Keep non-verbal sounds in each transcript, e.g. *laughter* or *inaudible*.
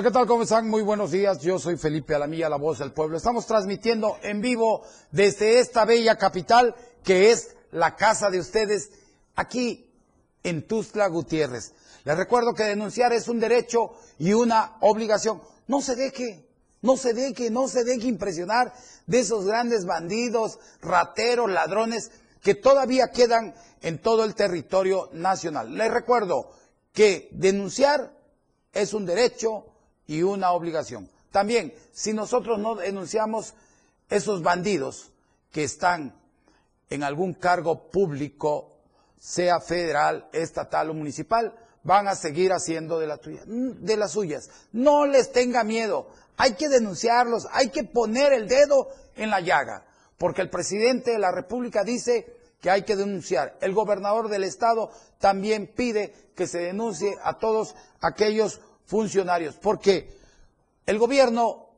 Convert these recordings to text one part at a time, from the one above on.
Hola, ¿qué tal? ¿Cómo están? Muy buenos días. Yo soy Felipe Alamilla, la voz del pueblo. Estamos transmitiendo en vivo desde esta bella capital que es la casa de ustedes aquí en Tuzla Gutiérrez. Les recuerdo que denunciar es un derecho y una obligación. No se deje, no se deje, no se deje impresionar de esos grandes bandidos, rateros, ladrones que todavía quedan en todo el territorio nacional. Les recuerdo que denunciar es un derecho y una obligación. También, si nosotros no denunciamos esos bandidos que están en algún cargo público, sea federal, estatal o municipal, van a seguir haciendo de, de las suyas. No les tenga miedo, hay que denunciarlos, hay que poner el dedo en la llaga, porque el presidente de la República dice que hay que denunciar. El gobernador del estado también pide que se denuncie a todos aquellos funcionarios, porque el gobierno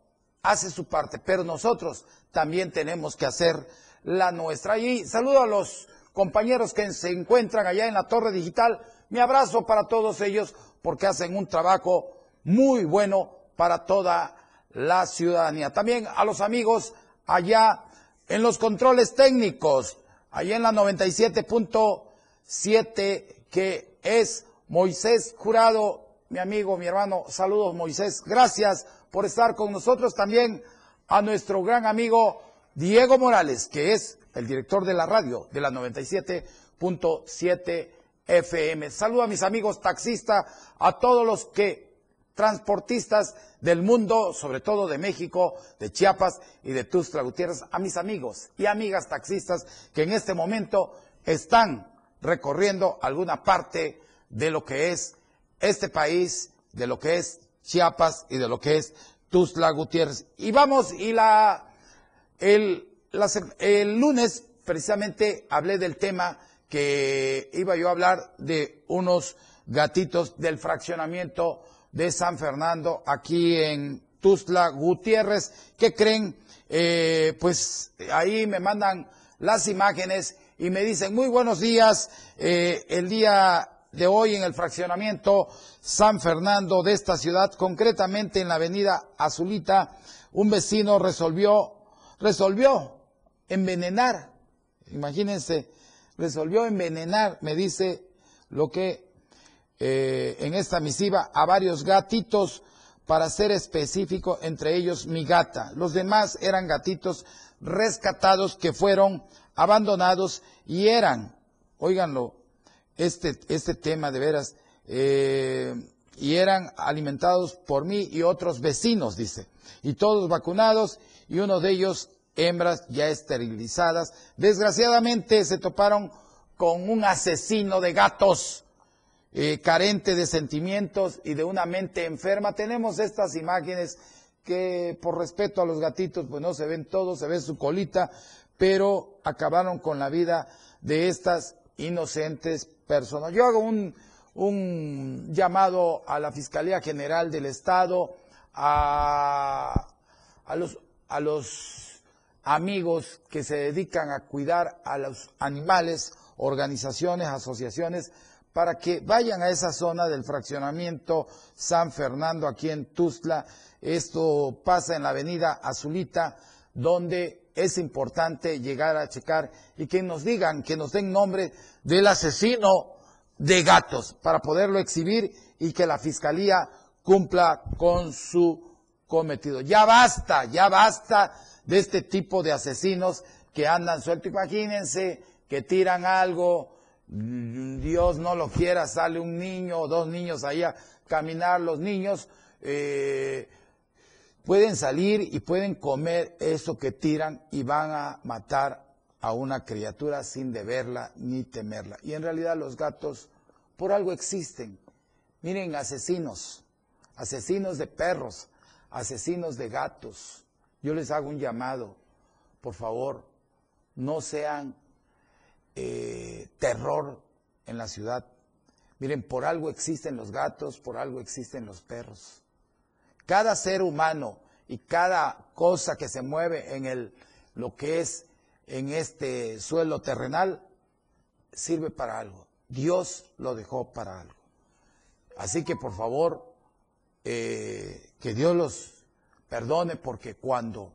hace su parte, pero nosotros también tenemos que hacer la nuestra. Y saludo a los compañeros que se encuentran allá en la torre digital. Mi abrazo para todos ellos porque hacen un trabajo muy bueno para toda la ciudadanía. También a los amigos allá en los controles técnicos, allá en la 97.7, que es Moisés Jurado mi amigo, mi hermano. Saludos, Moisés. Gracias por estar con nosotros. También a nuestro gran amigo Diego Morales, que es el director de la radio de la 97.7 FM. Saludo a mis amigos taxistas, a todos los que transportistas del mundo, sobre todo de México, de Chiapas y de Tuxtla Gutiérrez, a mis amigos y amigas taxistas que en este momento están recorriendo alguna parte de lo que es este país, de lo que es Chiapas y de lo que es Tuzla Gutiérrez. Y vamos, y la, el, el lunes precisamente hablé del tema que iba yo a hablar de unos gatitos del fraccionamiento de San Fernando aquí en Tuzla Gutiérrez. ¿Qué creen? Eh, pues ahí me mandan las imágenes y me dicen muy buenos días. Eh, el día de hoy en el fraccionamiento San Fernando de esta ciudad, concretamente en la avenida Azulita, un vecino resolvió, resolvió envenenar, imagínense, resolvió envenenar, me dice lo que eh, en esta misiva, a varios gatitos, para ser específico, entre ellos mi gata. Los demás eran gatitos rescatados que fueron abandonados y eran, óiganlo, este, este tema de veras, eh, y eran alimentados por mí y otros vecinos, dice, y todos vacunados, y uno de ellos hembras ya esterilizadas. Desgraciadamente se toparon con un asesino de gatos, eh, carente de sentimientos y de una mente enferma. Tenemos estas imágenes que por respeto a los gatitos, pues no se ven todos, se ve su colita, pero acabaron con la vida de estas inocentes personas. Yo hago un, un llamado a la Fiscalía General del Estado, a, a, los, a los amigos que se dedican a cuidar a los animales, organizaciones, asociaciones, para que vayan a esa zona del fraccionamiento San Fernando, aquí en Tuzla. Esto pasa en la avenida Azulita, donde es importante llegar a checar y que nos digan, que nos den nombre del asesino de gatos para poderlo exhibir y que la fiscalía cumpla con su cometido. Ya basta, ya basta de este tipo de asesinos que andan sueltos. Imagínense que tiran algo, Dios no lo quiera, sale un niño o dos niños ahí a caminar, los niños eh, pueden salir y pueden comer eso que tiran y van a matar a una criatura sin deberla ni temerla. Y en realidad los gatos por algo existen. Miren, asesinos, asesinos de perros, asesinos de gatos. Yo les hago un llamado, por favor, no sean eh, terror en la ciudad. Miren, por algo existen los gatos, por algo existen los perros. Cada ser humano y cada cosa que se mueve en el, lo que es en este suelo terrenal sirve para algo. Dios lo dejó para algo. Así que por favor, eh, que Dios los perdone porque cuando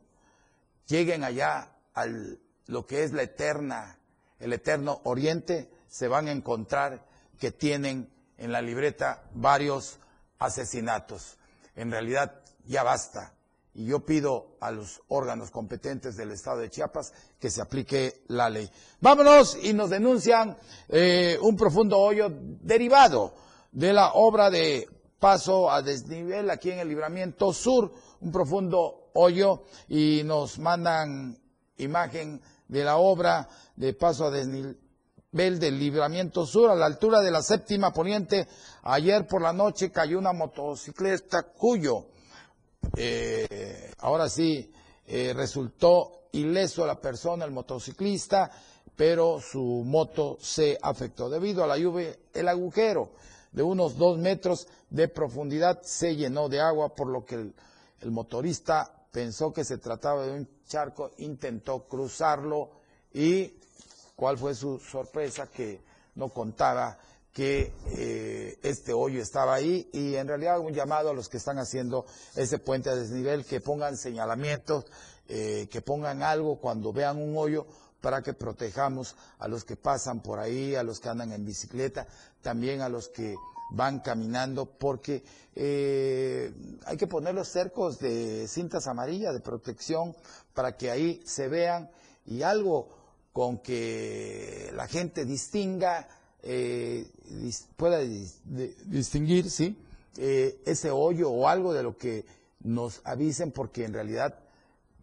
lleguen allá al lo que es la eterna, el eterno oriente, se van a encontrar que tienen en la libreta varios asesinatos. En realidad ya basta. Y yo pido a los órganos competentes del Estado de Chiapas que se aplique la ley. Vámonos y nos denuncian eh, un profundo hoyo derivado de la obra de paso a desnivel aquí en el libramiento sur, un profundo hoyo y nos mandan imagen de la obra de paso a desnivel del libramiento sur a la altura de la séptima poniente. Ayer por la noche cayó una motocicleta cuyo, eh, ahora sí, eh, resultó ileso la persona, el motociclista, pero su moto se afectó. Debido a la lluvia, el agujero de unos dos metros de profundidad se llenó de agua, por lo que el motorista pensó que se trataba de un charco, intentó cruzarlo y cuál fue su sorpresa que no contaba que eh, este hoyo estaba ahí. Y en realidad un llamado a los que están haciendo ese puente a desnivel que pongan señalamientos, eh, que pongan algo cuando vean un hoyo para que protejamos a los que pasan por ahí, a los que andan en bicicleta, también a los que van caminando, porque eh, hay que poner los cercos de cintas amarillas de protección para que ahí se vean y algo con que la gente distinga, eh, pueda distinguir, ¿sí? Eh, ese hoyo o algo de lo que nos avisen porque en realidad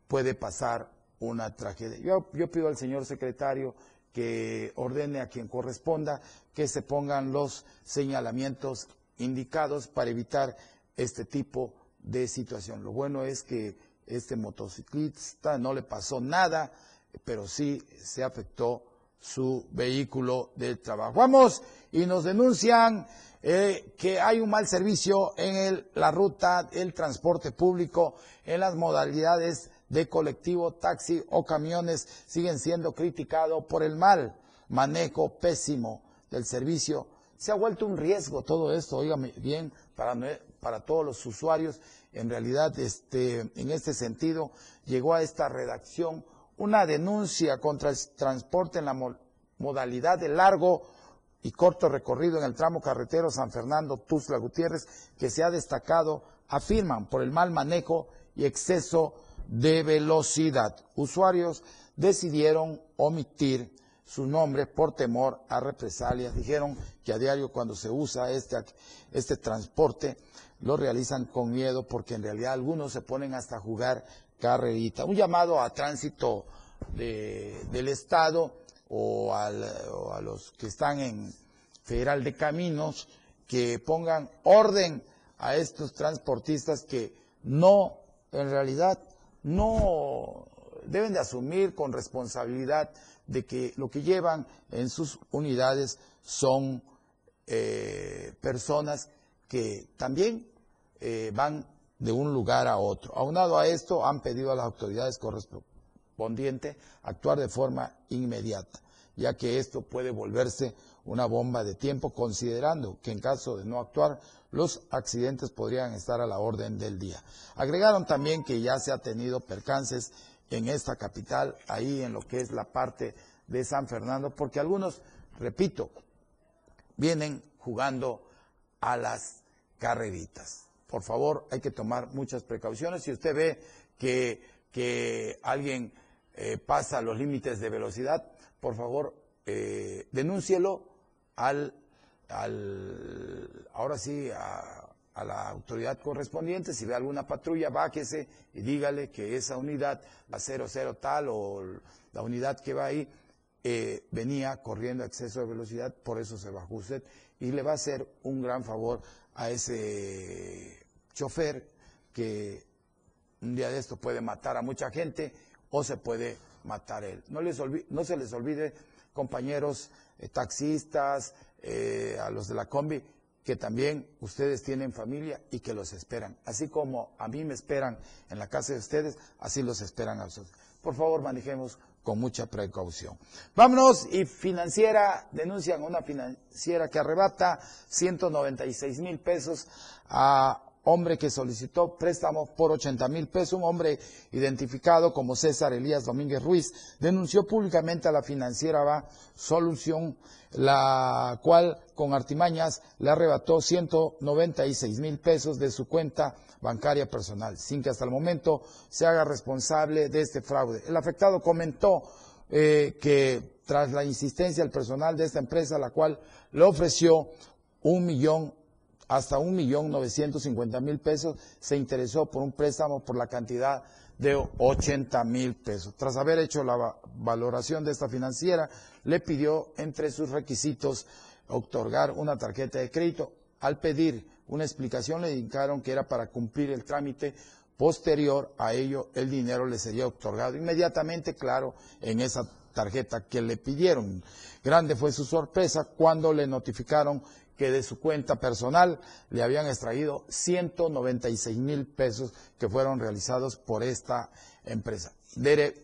puede pasar una tragedia. Yo, yo pido al señor secretario que ordene a quien corresponda que se pongan los señalamientos indicados para evitar este tipo de situación. Lo bueno es que este motociclista no le pasó nada, pero sí se afectó su vehículo de trabajo. Vamos y nos denuncian eh, que hay un mal servicio en la ruta, el transporte público, en las modalidades de colectivo, taxi o camiones, siguen siendo criticados por el mal manejo pésimo del servicio. Se ha vuelto un riesgo todo esto, oígame bien, para, para todos los usuarios. En realidad, este, en este sentido, llegó a esta redacción una denuncia contra el transporte en la modalidad de largo y corto recorrido en el tramo carretero San Fernando Tuzla Gutiérrez, que se ha destacado, afirman, por el mal manejo y exceso de velocidad. Usuarios decidieron omitir su nombre por temor a represalias. Dijeron que a diario cuando se usa este, este transporte lo realizan con miedo porque en realidad algunos se ponen hasta a jugar carrerita. Un llamado a tránsito del Estado o, a los que están en Federal de Caminos que pongan orden a estos transportistas que no, en realidad, no deben de asumir con responsabilidad de que lo que llevan en sus unidades son eh, personas que también eh, van de un lugar a otro. Aunado a esto, han pedido a las autoridades correspondientes actuar de forma inmediata, ya que esto puede volverse una bomba de tiempo, considerando que en caso de no actuar, los accidentes podrían estar a la orden del día. Agregaron también que ya se ha tenido percances en esta capital, ahí en lo que es la parte de San Fernando, porque algunos, repito, vienen jugando a las carreritas por favor, hay que tomar muchas precauciones. Si usted ve que, que alguien eh, pasa los límites de velocidad, por favor, eh, denúncielo al, al, ahora sí, a, la autoridad correspondiente, si ve alguna patrulla, bájese y dígale que esa unidad, la 00 tal o la unidad que va ahí, eh, venía corriendo a exceso de velocidad, por eso se bajó usted y le va a hacer un gran favor a ese chofer que un día de esto puede matar a mucha gente o se puede matar él. No, les no se les olvide, compañeros eh, taxistas, eh, a los de la combi, que también ustedes tienen familia y que los esperan. Así como a mí me esperan en la casa de ustedes, así los esperan a ustedes. Por favor, manejemos con mucha precaución. Vámonos y financiera, denuncian una financiera que arrebata 196 mil pesos a hombre que solicitó préstamo por 80 mil pesos, un hombre identificado como César Elías Domínguez Ruiz, denunció públicamente a la financiera Solución, la cual con artimañas le arrebató 196 mil pesos de su cuenta bancaria personal, sin que hasta el momento se haga responsable de este fraude. El afectado comentó eh, que tras la insistencia del personal de esta empresa, la cual le ofreció un millón hasta un millón novecientos cincuenta mil pesos, se interesó por un préstamo por la cantidad de 80 mil pesos. Tras haber hecho la valoración de esta financiera, le pidió entre sus requisitos otorgar una tarjeta de crédito. Al pedir una explicación le indicaron que era para cumplir el trámite. Posterior a ello, el dinero le sería otorgado inmediatamente, claro, en esa tarjeta que le pidieron. Grande fue su sorpresa cuando le notificaron que de su cuenta personal le habían extraído 196 mil pesos que fueron realizados por esta empresa.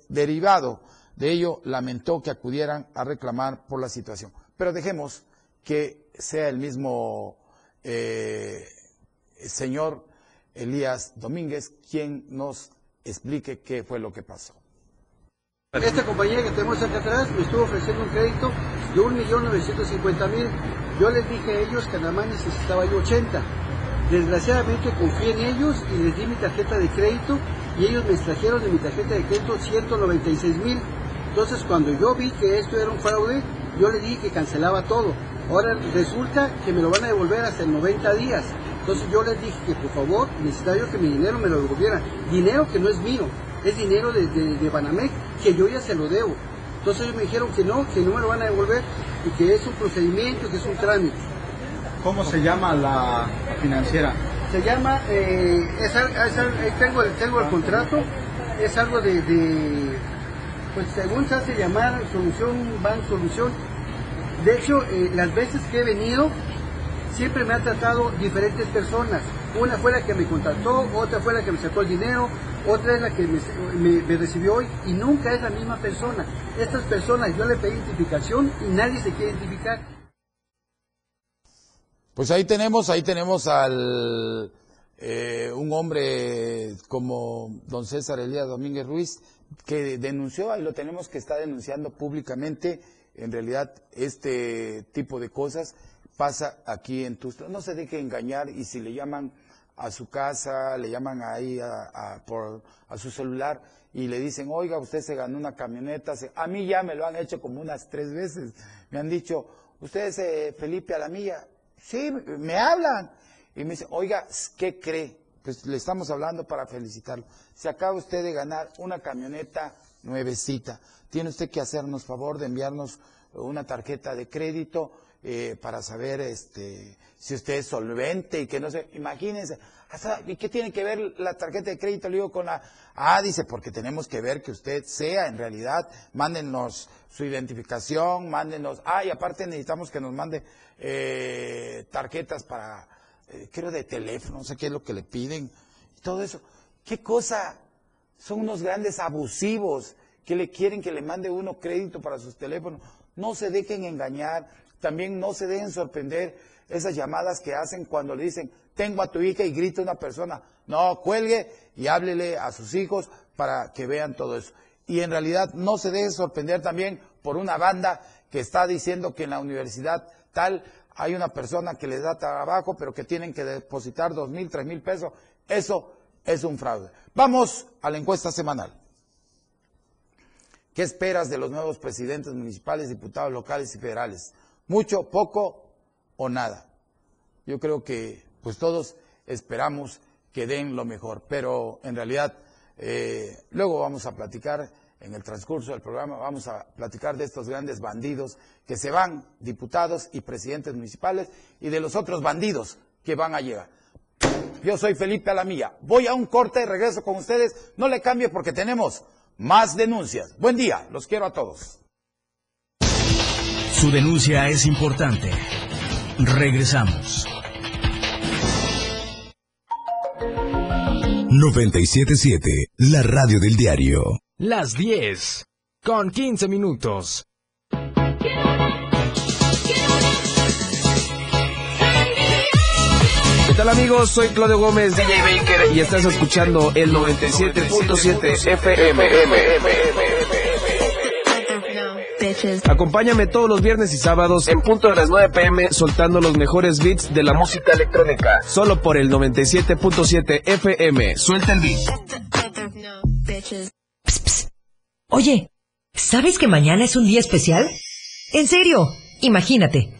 derivado de ello, lamentó que acudieran a reclamar por la situación. Pero dejemos que sea el mismo eh, señor Elías Domínguez quien nos explique qué fue lo que pasó. Esta compañía que tenemos acá atrás me estuvo ofreciendo un crédito de 1.950.000. Yo les dije a ellos que nada más necesitaba yo 80. Desgraciadamente confié en ellos y les di mi tarjeta de crédito y ellos me extrajeron de mi tarjeta de crédito 196.000. Entonces cuando yo vi que esto era un fraude, yo les dije que cancelaba todo. Ahora resulta que me lo van a devolver hasta en 90 días. Entonces yo les dije que por favor necesitaba que mi dinero me lo devolvieran. Dinero que no es mío es dinero de, de, Banamec que yo ya se lo debo. Entonces ellos me dijeron que no, que no me lo van a devolver y que es un procedimiento, que es un trámite. ¿Cómo se llama la financiera? Se llama, eh, tengo, tengo el contrato, es algo de, pues según se hace llamar Solución Bank Solución. De hecho, eh, las veces que he venido, siempre me han tratado diferentes personas. Una fue la que me contactó, otra fue la que me sacó el dinero, otra es la que me, recibió hoy y nunca es la misma persona. Estas personas yo le pedí identificación y nadie se quiere identificar. Pues ahí tenemos, ahí tenemos al eh, un hombre como don César Elías Domínguez Ruiz que denunció, ahí lo tenemos que está denunciando públicamente, en realidad este tipo de cosas pasa aquí en Tustla. No se deje engañar y si le llaman a su casa, le llaman ahí a, por, a su celular y le dicen, oiga, usted se ganó una camioneta. A mí ya me lo han hecho como unas tres veces. Me han dicho, usted es eh, Felipe a la mía. Sí, me hablan. Y me dicen, oiga, ¿qué cree? Pues le estamos hablando para felicitarlo. Se acaba usted de ganar una camioneta nuevecita. Tiene usted que hacernos favor de enviarnos una tarjeta de crédito eh, para saber este, si usted es solvente y que no sé, imagínense, hasta, ¿y qué tiene que ver la tarjeta de crédito? Le digo con la, ah, dice, porque tenemos que ver que usted sea en realidad, mándenos su identificación, mándenos, ah, y aparte necesitamos que nos mande eh, tarjetas para, eh, creo de teléfono, no sé qué es lo que le piden, todo eso. ¿Qué cosa? Son unos grandes abusivos que le quieren que le mande uno crédito para sus teléfonos. No se dejen engañar, también no se dejen sorprender esas llamadas que hacen cuando le dicen, tengo a tu hija y grita una persona. No, cuelgue y háblele a sus hijos para que vean todo eso. Y en realidad no se deje sorprender también por una banda que está diciendo que en la universidad tal hay una persona que les da trabajo, pero que tienen que depositar dos mil, tres mil pesos. Eso es un fraude. Vamos a la encuesta semanal. ¿Qué esperas de los nuevos presidentes municipales, diputados locales y federales? Mucho, poco o nada. Yo creo que pues todos esperamos que den lo mejor, pero en realidad eh, luego vamos a platicar en el transcurso del programa, vamos a platicar de estos grandes bandidos que se van, diputados y presidentes municipales, y de los otros bandidos que van a llegar. Yo soy Felipe Alamilla. Voy a un corte regreso con ustedes. No le cambie porque tenemos más denuncias. Buen día, los quiero a todos. Su denuncia es importante. Regresamos. 977, la radio del diario. Las 10, con 15 minutos. ¿Qué tal amigos? Soy Claudio Gómez, DJ Baker, y estás escuchando el 97.7 FM. Acompáñame todos los viernes y sábados en punto de las 9 pm soltando los mejores beats de la música electrónica. Solo por el 97.7 FM. Suelta el beat. Oye, ¿sabes que mañana es un día especial? En serio, imagínate.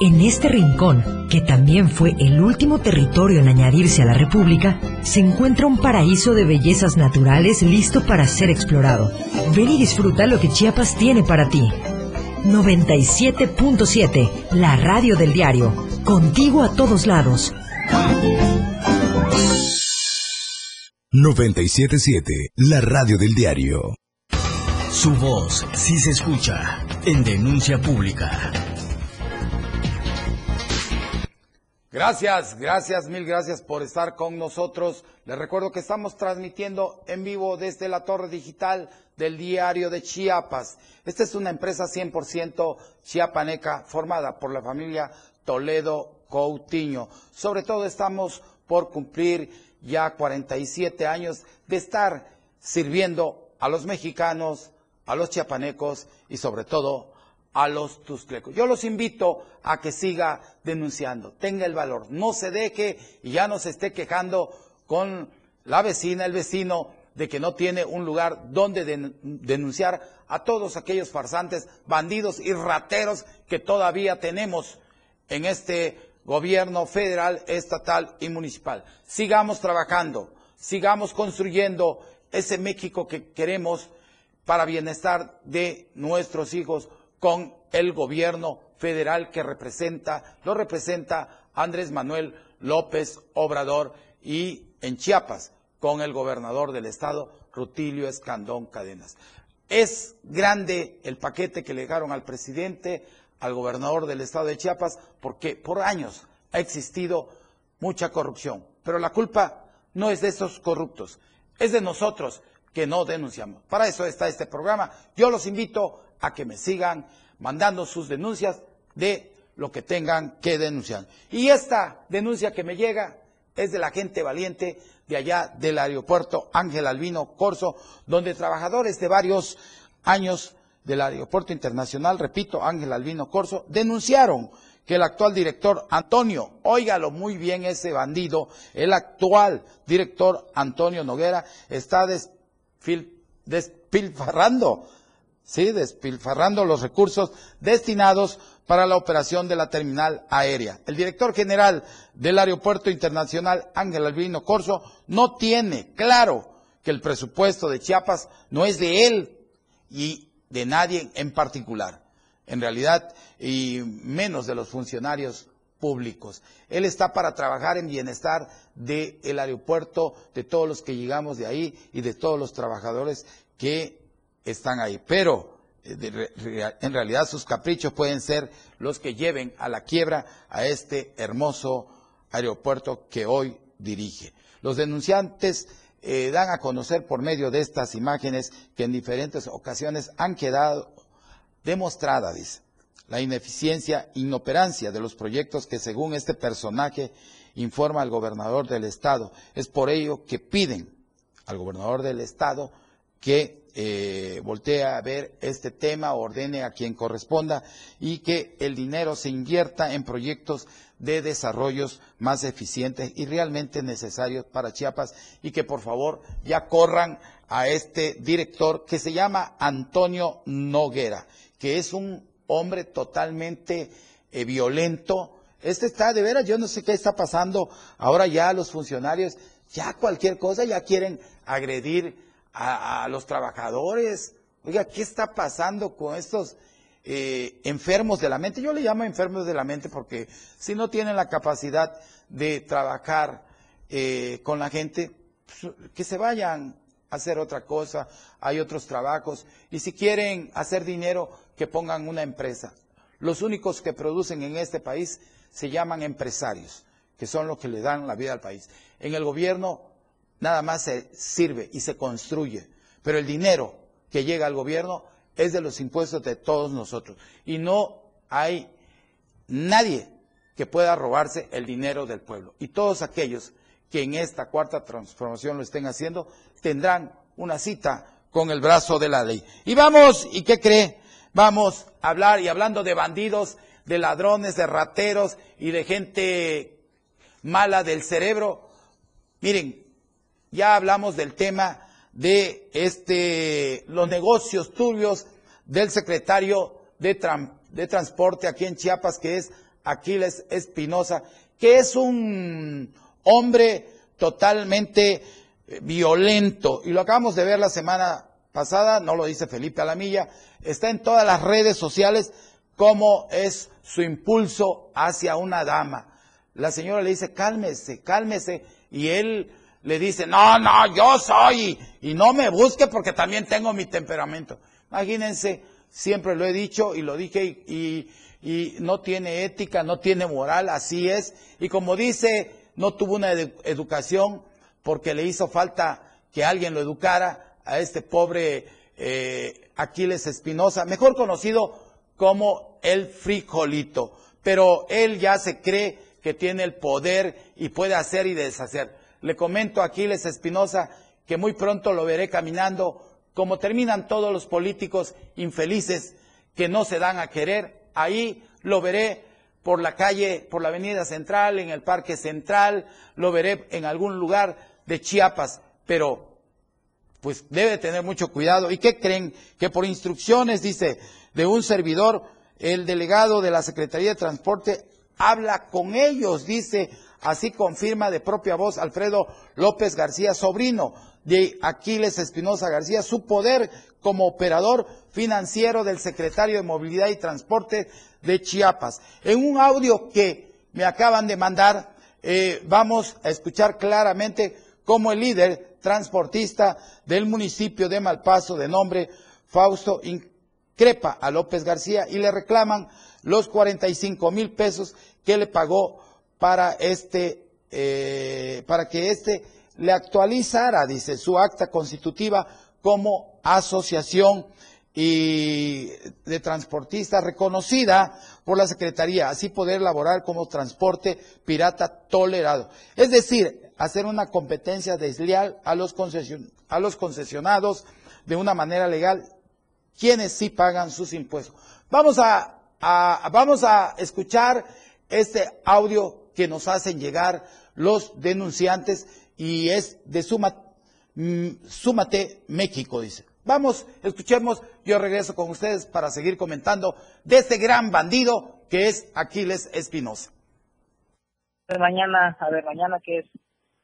en este rincón, que también fue el último territorio en añadirse a la República, se encuentra un paraíso de bellezas naturales listo para ser explorado. Ven y disfruta lo que Chiapas tiene para ti. 97.7, la radio del diario. Contigo a todos lados. 977, la radio del diario. Su voz sí se escucha en denuncia pública. Gracias, gracias, mil gracias por estar con nosotros. Les recuerdo que estamos transmitiendo en vivo desde la torre digital del diario de Chiapas. Esta es una empresa 100% chiapaneca formada por la familia Toledo Coutinho. Sobre todo estamos por cumplir ya 47 años de estar sirviendo a los mexicanos, a los chiapanecos y sobre todo a los tusclecos. Yo los invito a que siga denunciando, tenga el valor, no se deje y ya no se esté quejando con la vecina, el vecino, de que no tiene un lugar donde denunciar a todos aquellos farsantes, bandidos y rateros que todavía tenemos en este gobierno federal, estatal y municipal. Sigamos trabajando, sigamos construyendo ese México que queremos para bienestar de nuestros hijos con el gobierno federal que representa, lo representa Andrés Manuel López Obrador y en Chiapas con el gobernador del estado, Rutilio Escandón Cadenas. Es grande el paquete que le dejaron al presidente, al gobernador del estado de Chiapas, porque por años ha existido mucha corrupción. Pero la culpa no es de esos corruptos, es de nosotros que no denunciamos. Para eso está este programa. Yo los invito a que me sigan mandando sus denuncias de lo que tengan que denunciar. Y esta denuncia que me llega es de la gente valiente de allá del aeropuerto Ángel Albino Corso, donde trabajadores de varios años del aeropuerto internacional, repito, Ángel Albino Corso, denunciaron que el actual director Antonio, óigalo muy bien ese bandido, el actual director Antonio Noguera está despilfarrando ¿sí? despilfarrando los recursos destinados para la operación de la terminal aérea. El director general del Aeropuerto Internacional, Ángel Albino Corso, no tiene claro que el presupuesto de Chiapas no es de él y de nadie en particular. En realidad, y menos de los funcionarios públicos. Él está para trabajar en bienestar del aeropuerto, de todos los que llegamos de ahí y de todos los trabajadores que están ahí. Pero eh, en realidad sus caprichos pueden ser los que lleven a la quiebra a este hermoso aeropuerto que hoy dirige. Los denunciantes eh, dan a conocer por medio de estas imágenes que en diferentes ocasiones han quedado demostrada, dice, la ineficiencia, inoperancia de los proyectos que según este personaje informa al gobernador del estado. Es por ello que piden al gobernador del estado que eh, voltee a ver este tema, ordene a quien corresponda y que el dinero se invierta en proyectos de desarrollos más eficientes y realmente necesarios para Chiapas y que por favor ya corran a este director que se llama Antonio Noguera, que es un hombre totalmente eh, violento. Este está de veras, yo no sé qué está pasando ahora ya los funcionarios, ya cualquier cosa ya quieren agredir a, los trabajadores. Oiga, ¿qué está pasando con estos eh, enfermos de la mente? Yo le llamo enfermos de la mente porque si no tienen la capacidad de trabajar eh, con la gente, pues, que se vayan a hacer otra cosa, hay otros trabajos, y si quieren hacer dinero, que pongan una empresa. Los únicos que producen en este país se llaman empresarios, que son los que le dan la vida al país. En el gobierno nada más se sirve y se construye, pero el dinero que llega al gobierno es de los impuestos de todos nosotros. Y no hay nadie que pueda robarse el dinero del pueblo. Y todos aquellos que en esta cuarta transformación lo estén haciendo tendrán una cita con el brazo de la ley. Y vamos, ¿y qué cree? Vamos a hablar, y hablando de bandidos, de ladrones, de rateros y de gente mala del cerebro, miren, ya hablamos del tema de este, los negocios turbios del secretario de, de Transporte aquí en Chiapas, que es Aquiles Espinosa, que es un hombre totalmente eh, violento. Y lo acabamos de ver la semana pasada, no lo dice Felipe Alamilla, está en todas las redes sociales como es su impulso hacia una dama. La señora le dice, cálmese, cálmese, y él le dice, no, no, yo soy, y, no me busque porque también tengo mi temperamento. Imagínense, siempre lo he dicho y lo dije, y, no tiene ética, no tiene moral, así es. Y como dice, no tuvo una educación porque le hizo falta que alguien lo educara a este pobre eh, Aquiles Espinosa, mejor conocido como el frijolito. Pero él ya se cree que tiene el poder y puede hacer y deshacer. Le comento a Aquiles Espinosa que muy pronto lo veré caminando como terminan todos los políticos infelices que no se dan a querer. Ahí lo veré por la calle, por la avenida central, en el parque central, lo veré en algún lugar de Chiapas, pero pues debe tener mucho cuidado. ¿Y qué creen? Que por instrucciones, dice, de un servidor, el delegado de la Secretaría de Transporte habla con ellos, dice, Así confirma de propia voz Alfredo López García, sobrino de Aquiles Espinosa García, su poder como operador financiero del secretario de Movilidad y Transporte de Chiapas. En un audio que me acaban de mandar, eh, vamos a escuchar claramente cómo el líder transportista del municipio de Malpaso, de nombre Fausto, increpa a López García y le reclaman los 45 mil pesos que le pagó para este, eh, para que éste le actualizara, dice, su acta constitutiva como asociación de transportistas reconocida por la Secretaría, así poder laborar como transporte pirata tolerado. Es decir, hacer una competencia desleal a los, a los concesionados de una manera legal, quienes sí pagan sus impuestos. Vamos a vamos a escuchar este audio que nos hacen llegar los denunciantes y es de mm, Súmate México, dice. Vamos, escuchemos, yo regreso con ustedes para seguir comentando de este gran bandido que es Aquiles Espinosa. Mañana, a ver, mañana que es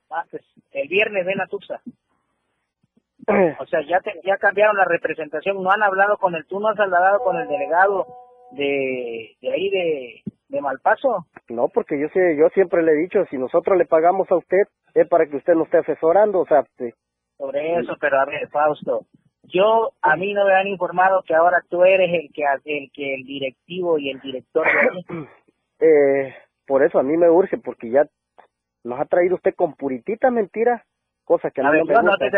martes, el viernes ven a Tuxa. *clears throat* O sea, ya, ya cambiaron la representación, no han hablado con el, tú no has hablado con el delegado de, de ahí de, de Malpaso. No, porque yo sé, yo siempre le he dicho, si nosotros le pagamos a usted, es para que usted nos esté asesorando, o sea... Sobre eso, pero a ver, Fausto, Yo, a mí no me han informado que ahora tú eres el que, el que, el directivo y el director de *coughs* eh, por eso a mí me urge, porque ya nos ha traído usted con puritita mentira, cosa que a, mí no me gusta.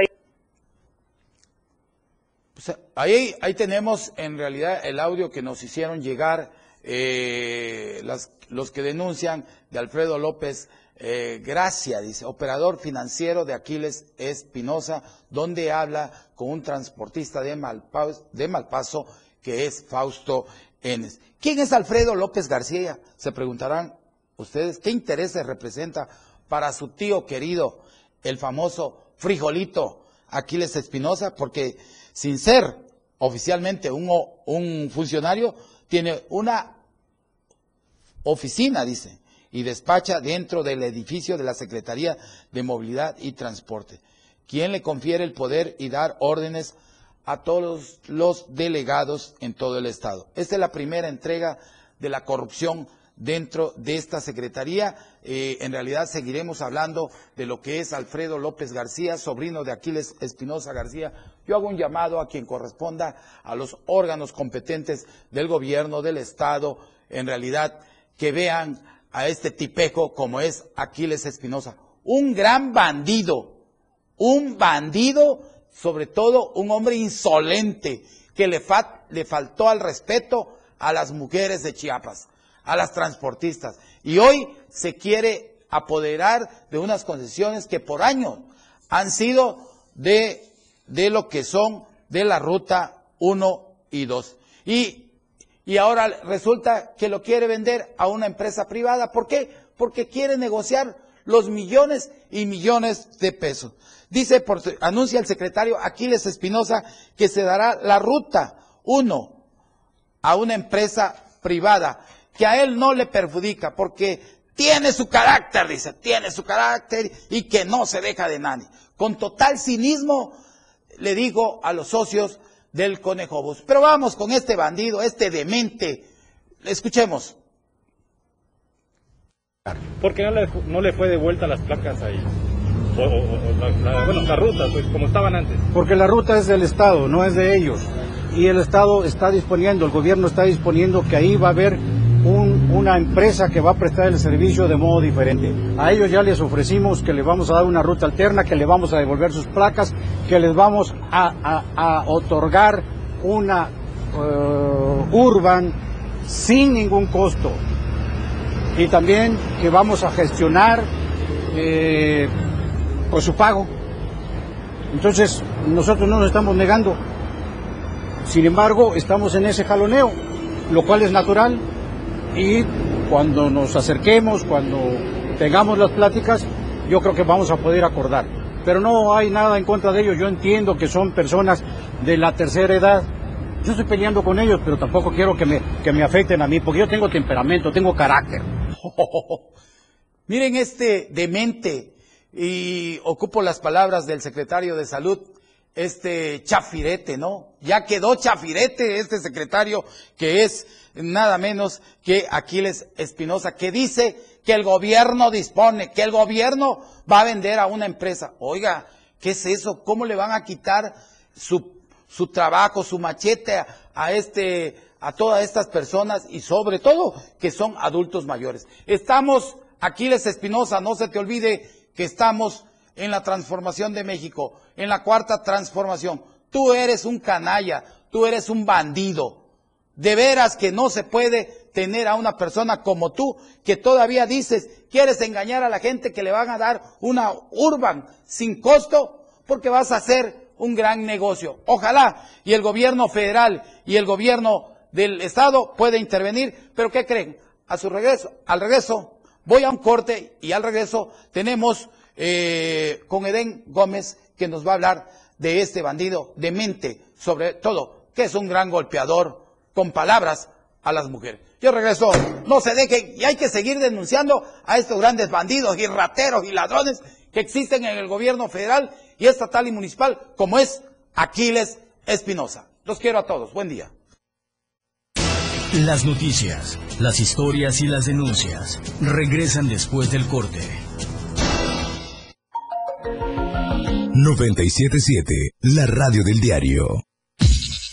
Pues, ahí, ahí tenemos en realidad el audio que nos hicieron llegar eh, los que denuncian de Alfredo López eh, Gracia, dice, operador financiero de Aquiles Espinosa, donde habla con un transportista de, Malpaso, de Malpaso que es Fausto Enes. ¿Quién es Alfredo López García? Se preguntarán ustedes, ¿qué intereses representa para su tío querido, el famoso frijolito Aquiles Espinosa? Porque sin ser oficialmente un, un funcionario, tiene una oficina, dice, y despacha dentro del edificio de la Secretaría de Movilidad y Transporte, quien le confiere el poder y dar órdenes a todos los delegados en todo el Estado. Esta es la primera entrega de la corrupción dentro de esta Secretaría. Eh, en realidad seguiremos hablando de lo que es Alfredo López García, sobrino de Aquiles Espinosa García. Yo hago un llamado a quien corresponda a los órganos competentes del gobierno, del Estado, en realidad que vean a este tipejo como es Aquiles Espinosa. Un gran bandido, un bandido, sobre todo un hombre insolente, que le, faltó al respeto a las mujeres de Chiapas, a las transportistas. Y hoy se quiere apoderar de unas concesiones que por años han sido de, de lo que son de la ruta 1 y 2. Y y ahora resulta que lo quiere vender a una empresa privada. ¿Por qué? Porque quiere negociar los millones y millones de pesos. Dice, por, anuncia el secretario Aquiles Espinosa que se dará la ruta 1 a una empresa privada, que a él no le perjudica porque tiene su carácter, dice, tiene su carácter y que no se deja de nadie. Con total cinismo le digo a los socios del conejo bus. Pero vamos con este bandido, este demente. Escuchemos. ¿Por qué no le, no le fue de vuelta las placas ahí? bueno, las rutas, pues como estaban antes. Porque la ruta es del Estado, no es de ellos. Y el Estado está disponiendo, el gobierno está disponiendo que ahí va a haber una empresa que va a prestar el servicio de modo diferente. A ellos ya les ofrecimos que les vamos a dar una ruta alterna, que les vamos a devolver sus placas, que les vamos a, otorgar una uh, urban sin ningún costo. Y también que vamos a gestionar eh, pues su pago. Entonces, nosotros no nos estamos negando. Sin embargo, estamos en ese jaloneo, lo cual es natural y cuando nos acerquemos, cuando tengamos las pláticas, yo creo que vamos a poder acordar. Pero no hay nada en contra de ellos, yo entiendo que son personas de la tercera edad. Yo estoy peleando con ellos, pero tampoco quiero que me, que me afecten a mí, porque yo tengo temperamento, tengo carácter. *laughs* Miren este demente, y ocupo las palabras del secretario de salud, este chafirete, ¿no? Ya quedó chafirete este secretario que es nada menos que Aquiles Espinosa, que dice que el gobierno dispone, que el gobierno va a vender a una empresa. Oiga, ¿qué es eso? ¿Cómo le van a quitar su, su trabajo, su machete a, este, a todas estas personas y sobre todo que son adultos mayores? Estamos, Aquiles Espinosa, no se te olvide que estamos en la transformación de México, en la cuarta transformación. Tú eres un canalla, tú eres un bandido. De veras que no se puede tener a una persona como tú que todavía dices, quieres engañar a la gente que le van a dar una urban sin costo porque vas a hacer un gran negocio. Ojalá y el gobierno federal y el gobierno del estado pueda intervenir, pero ¿qué creen? A su regreso, al regreso, voy a un corte y al regreso tenemos eh, con Edén Gómez, que nos va a hablar de este bandido de mente, sobre todo, que es un gran golpeador con palabras a las mujeres. Yo regreso, no se dejen, y hay que seguir denunciando a estos grandes bandidos y rateros y ladrones que existen en el gobierno federal y estatal y municipal, como es Aquiles Espinosa. Los quiero a todos. Buen día. Las noticias, las historias y las denuncias regresan después del corte. 977, la radio del diario.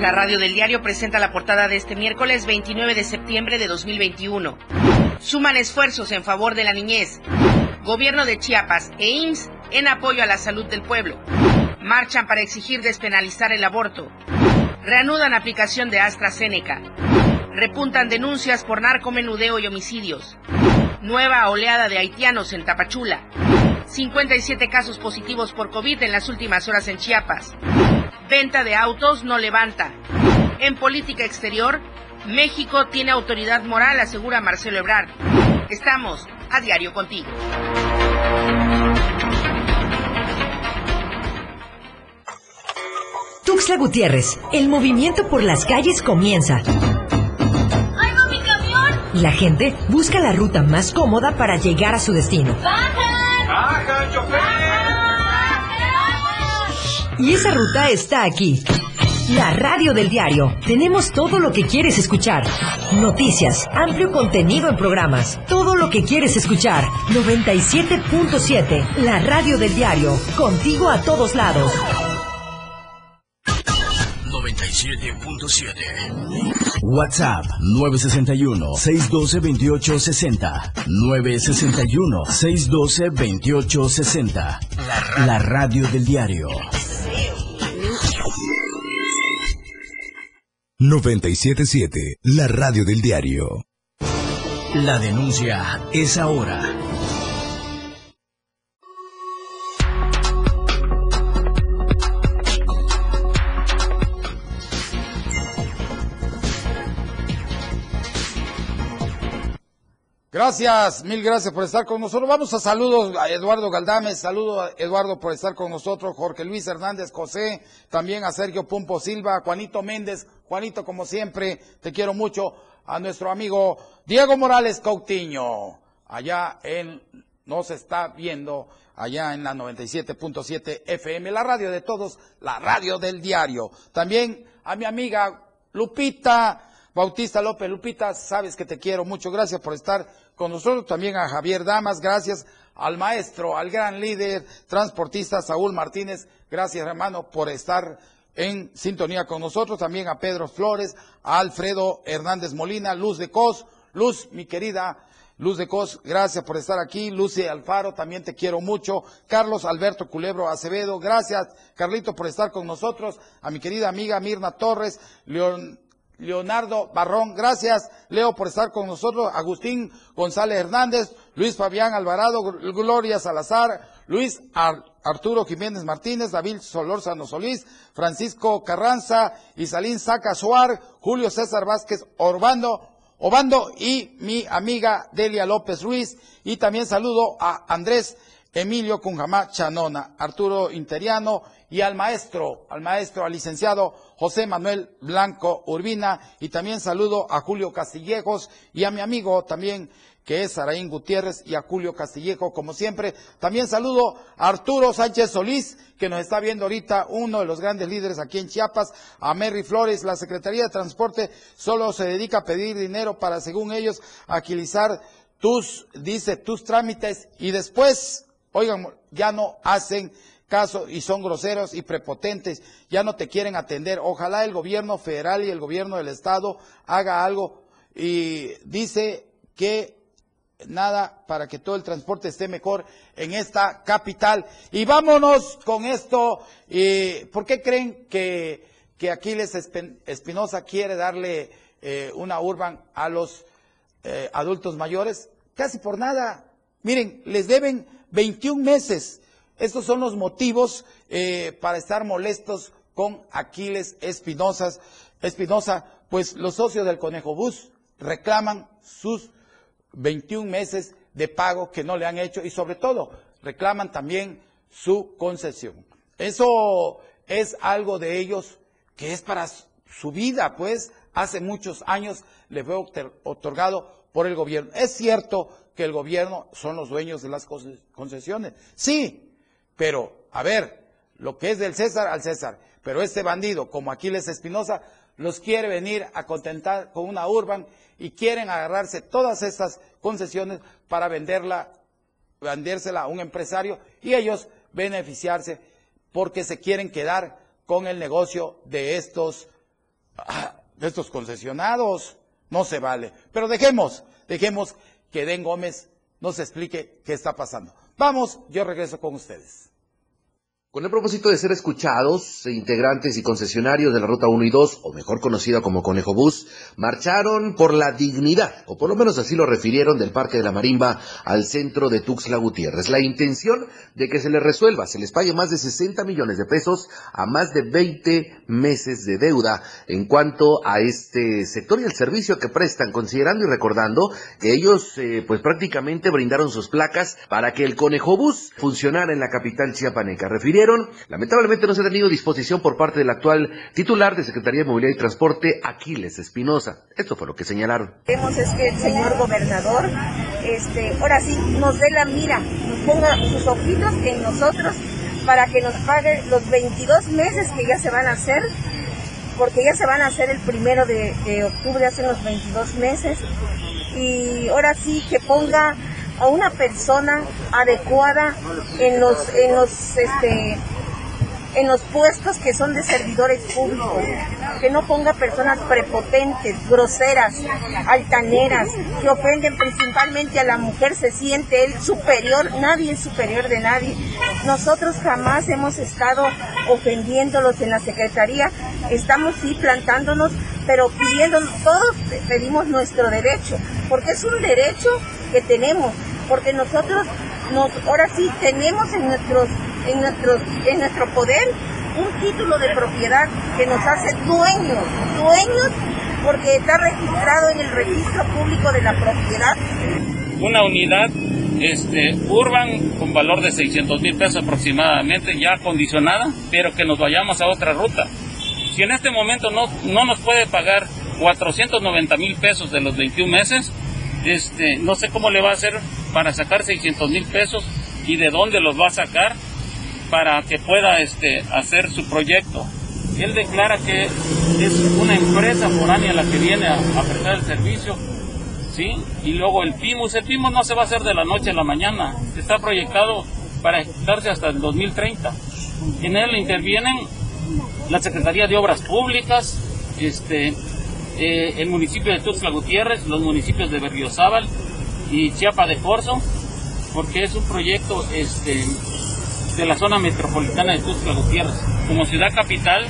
La radio del diario presenta la portada de este miércoles 29 de septiembre de 2021. Suman esfuerzos en favor de la niñez. Gobierno de Chiapas e IMSS en apoyo a la salud del pueblo. Marchan para exigir despenalizar el aborto. Reanudan aplicación de AstraZeneca. Repuntan denuncias por narcomenudeo y homicidios. Nueva oleada de haitianos en Tapachula. 57 casos positivos por COVID en las últimas horas en Chiapas. Venta de autos no levanta. En política exterior, México tiene autoridad moral, asegura Marcelo Ebrard. Estamos a diario contigo. Tuxtla Gutiérrez, el movimiento por las calles comienza. ¡Ay, no, mi camión! La gente busca la ruta más cómoda para llegar a su destino. ¡Bajan! ¡Bajan, chofer! Y esa ruta está aquí. La radio del diario. Tenemos todo lo que quieres escuchar. Noticias, amplio contenido en programas. Todo lo que quieres escuchar. 97.7. La radio del diario. Contigo a todos lados. 97.7. WhatsApp 961-612-2860. 961-612-2860. La, la radio del diario. 977, la radio del diario. La denuncia es ahora. Gracias, mil gracias por estar con nosotros. Vamos a saludos a Eduardo Galdame, saludo a Eduardo por estar con nosotros, Jorge Luis Hernández José, también a Sergio Pumpo Silva, a Juanito Méndez, Juanito como siempre, te quiero mucho, a nuestro amigo Diego Morales Coutinho, allá en, nos está viendo, allá en la 97.7 FM, la radio de todos, la radio del diario. También a mi amiga Lupita, Bautista López Lupita, sabes que te quiero mucho. Gracias por estar con nosotros. También a Javier Damas, gracias al maestro, al gran líder transportista Saúl Martínez. Gracias, hermano, por estar en sintonía con nosotros. También a Pedro Flores, a Alfredo Hernández Molina, Luz de Cos. Luz, mi querida Luz de Cos, gracias por estar aquí. Lucy Alfaro, también te quiero mucho. Carlos Alberto Culebro Acevedo, gracias, Carlito, por estar con nosotros. A mi querida amiga Mirna Torres. Leonardo Barrón, gracias Leo por estar con nosotros, Agustín González Hernández, Luis Fabián Alvarado, Gloria Salazar, Luis Arturo Jiménez Martínez, David Solórzano Solís, Francisco Carranza, Isalín Saca Suar, Julio César Vázquez Orbando, Obando y mi amiga Delia López Ruiz. Y también saludo a Andrés Emilio Cunjamá Chanona, Arturo Interiano y al maestro, al maestro, al licenciado José Manuel Blanco Urbina y también saludo a Julio Castillejos y a mi amigo también que es Saraín Gutiérrez y a Julio Castillejo, como siempre. También saludo a Arturo Sánchez Solís, que nos está viendo ahorita, uno de los grandes líderes aquí en Chiapas, a Mary Flores. La Secretaría de Transporte solo se dedica a pedir dinero para, según ellos, agilizar tus, dice, tus trámites y después, oigan, ya no hacen caso y son groseros y prepotentes, ya no te quieren atender. Ojalá el gobierno federal y el gobierno del estado haga algo y dice que nada para que todo el transporte esté mejor en esta capital. Y vámonos con esto. ¿Por qué creen que, que Aquiles Espinosa quiere darle eh, una urban a los eh, adultos mayores? Casi por nada. Miren, les deben 21 meses. Estos son los motivos eh, para estar molestos con Aquiles Espinosa. Espinosa, pues los socios del Conejo Bus reclaman sus 21 meses de pago que no le han hecho y sobre todo reclaman también su concesión. Eso es algo de ellos que es para su vida, pues hace muchos años le fue otorgado por el gobierno. Es cierto que el gobierno son los dueños de las concesiones, sí, pero a ver, lo que es del César al César, pero este bandido como Aquiles Espinosa los quiere venir a contentar con una urban y quieren agarrarse todas estas concesiones para venderla, vendérsela a un empresario y ellos beneficiarse porque se quieren quedar con el negocio de estos, de estos concesionados. No se vale. Pero dejemos, dejemos que Den Gómez nos explique qué está pasando. Vamos, yo regreso con ustedes. Con el propósito de ser escuchados, integrantes y concesionarios de la Ruta 1 y 2, o mejor conocida como Conejo Bus, marcharon por la dignidad, o por lo menos así lo refirieron del Parque de la Marimba al centro de Tuxtla Gutiérrez. La intención de que se les resuelva, se les pague más de 60 millones de pesos a más de 20 meses de deuda en cuanto a este sector y el servicio que prestan, considerando y recordando que ellos eh, pues prácticamente brindaron sus placas para que el Conejo Bus funcionara en la capital chiapaneca lamentablemente no se ha tenido disposición por parte del actual titular de Secretaría de Movilidad y Transporte, Aquiles Espinosa. Esto fue lo que señalaron. Queremos es que el señor gobernador, este, ahora sí, nos dé la mira, nos ponga sus ojitos en nosotros para que nos pague los 22 meses que ya se van a hacer, porque ya se van a hacer el primero de, de octubre, hace unos 22 meses, y ahora sí que ponga a una persona adecuada en los, en los, este, en los puestos que son de servidores públicos, que no ponga personas prepotentes, groseras, altaneras, que ofenden principalmente a la mujer, se siente él superior, nadie es superior de nadie. Nosotros jamás hemos estado ofendiéndolos en la Secretaría, estamos sí plantándonos, pero pidiendo, todos pedimos nuestro derecho, porque es un derecho que tenemos porque nosotros nos, ahora sí tenemos en nuestros, en nuestros, en nuestro poder un título de propiedad que nos hace dueños, dueños porque está registrado en el registro público de la propiedad. Una unidad este, urban con valor de 600 mil pesos aproximadamente, ya acondicionada, pero que nos vayamos a otra ruta. Si en este momento no, no nos puede pagar 490 mil pesos de los 21 meses, este, no sé cómo le va a hacer para sacar 600 mil pesos y de dónde los va a sacar para que pueda este, hacer su proyecto. Él declara que es una empresa foránea la que viene a, prestar el servicio, ¿sí? Y luego el PIMUS, el PIMUS no se va a hacer de la noche a la mañana, está proyectado para ejecutarse hasta el 2030. En él intervienen la Secretaría de Obras Públicas, este, eh, el municipio de Tuxtla Gutiérrez, los municipios de Berriozábal y Chiapa de Corzo, porque es un proyecto este, de la zona metropolitana de Tuxtla Gutiérrez. Como ciudad capital,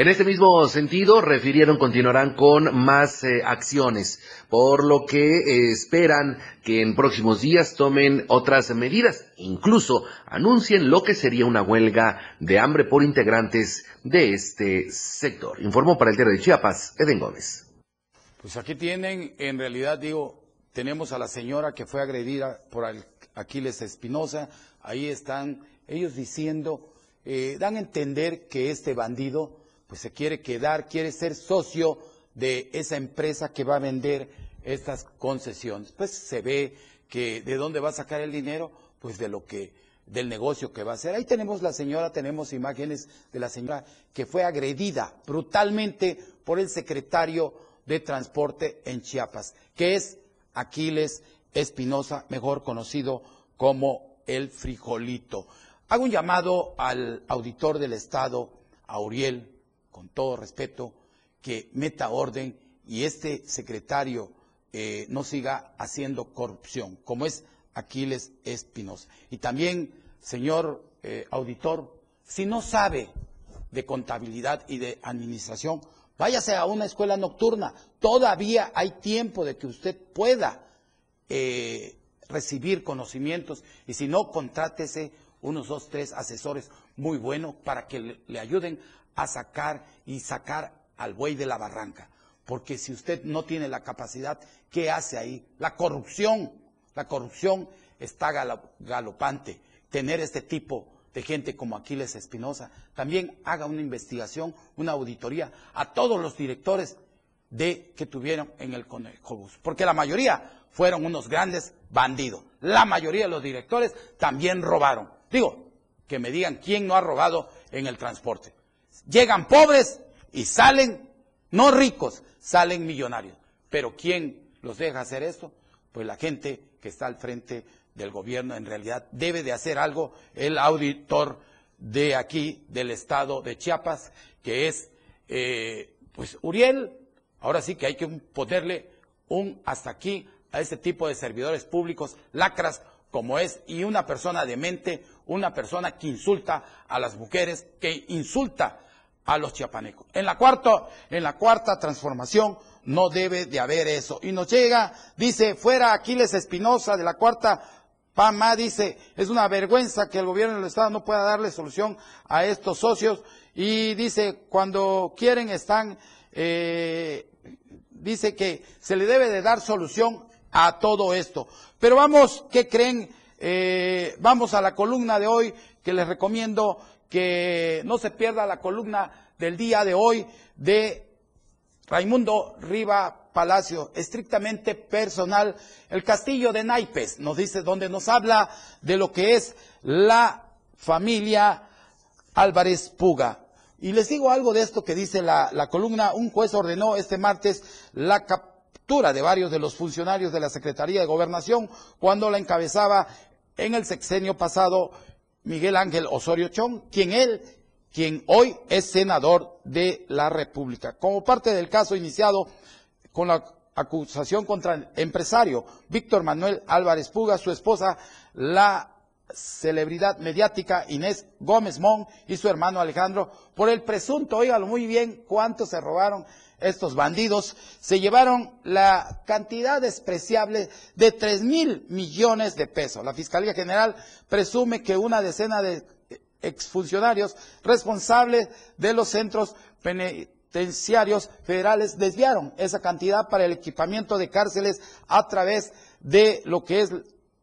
en este mismo sentido, refirieron continuarán con más eh, acciones, por lo que eh, esperan que en próximos días tomen otras medidas, incluso anuncien lo que sería una huelga de hambre por integrantes de este sector. Informó para el Diario de Chiapas, Eden Gómez. Pues aquí tienen, en realidad digo, tenemos a la señora que fue agredida por Aquiles Espinosa, ahí están ellos diciendo, eh, dan a entender que este bandido pues se quiere quedar, quiere ser socio de esa empresa que va a vender estas concesiones. Pues se ve que de dónde va a sacar el dinero, pues de lo que del negocio que va a hacer. Ahí tenemos la señora, tenemos imágenes de la señora que fue agredida brutalmente por el secretario de Transporte en Chiapas, que es Aquiles Espinosa, mejor conocido como el frijolito. Hago un llamado al auditor del Estado, a Uriel, con todo respeto, que meta orden y este secretario eh, no siga haciendo corrupción, como es Aquiles Espinosa. Y también, señor eh, auditor, si no sabe de contabilidad y de administración, váyase a una escuela nocturna. Todavía hay tiempo de que usted pueda eh, recibir conocimientos y si no, contrátese unos dos, tres asesores muy buenos para que le, le ayuden a sacar y sacar al buey de la barranca. Porque si usted no tiene la capacidad, ¿qué hace ahí? La corrupción, la corrupción está galo- galopante. Tener este tipo de gente como Aquiles Espinosa, también haga una investigación, una auditoría a todos los directores de que tuvieron en el Conejo Bus, porque la mayoría fueron unos grandes bandidos. La mayoría de los directores también robaron. Digo, que me digan quién no ha robado en el transporte. Llegan pobres y salen, no ricos, salen millonarios. Pero ¿quién los deja hacer esto? Pues la gente que está al frente del gobierno en realidad debe de hacer algo. El auditor de aquí, del estado de Chiapas, que es, eh, pues, Uriel, ahora sí que hay que ponerle un hasta aquí a este tipo de servidores públicos, lacras como es, y una persona demente, una persona que insulta a las mujeres, que insulta a los chiapanecos. En la cuarta, en la cuarta transformación no debe de haber eso. Y nos llega, dice, fuera Aquiles Espinosa de la cuarta PAMA, dice, es una vergüenza que el gobierno del Estado no pueda darle solución a estos socios. Y dice, cuando quieren están, eh, dice que se le debe de dar solución a todo esto. Pero vamos, ¿qué creen? Eh, vamos a la columna de hoy que les recomiendo que no se pierda la columna del día de hoy de Raimundo Riva Palacio, estrictamente personal, el castillo de Naipes, nos dice, donde nos habla de lo que es la familia Álvarez Puga. Y les digo algo de esto que dice la, columna, un juez ordenó este martes la captura de varios de los funcionarios de la Secretaría de Gobernación cuando la encabezaba en el sexenio pasado Miguel Ángel Osorio Chong, quien él quien hoy es senador de la República. Como parte del caso iniciado con la acusación contra el empresario Víctor Manuel Álvarez Puga, su esposa, la celebridad mediática Inés Gómez Mon y su hermano Alejandro, por el presunto, óigalo muy bien, cuánto se robaron estos bandidos, se llevaron la cantidad despreciable de tres mil millones de pesos. La Fiscalía General presume que una decena de exfuncionarios responsables de los centros penitenciarios federales desviaron esa cantidad para el equipamiento de cárceles a través de lo que es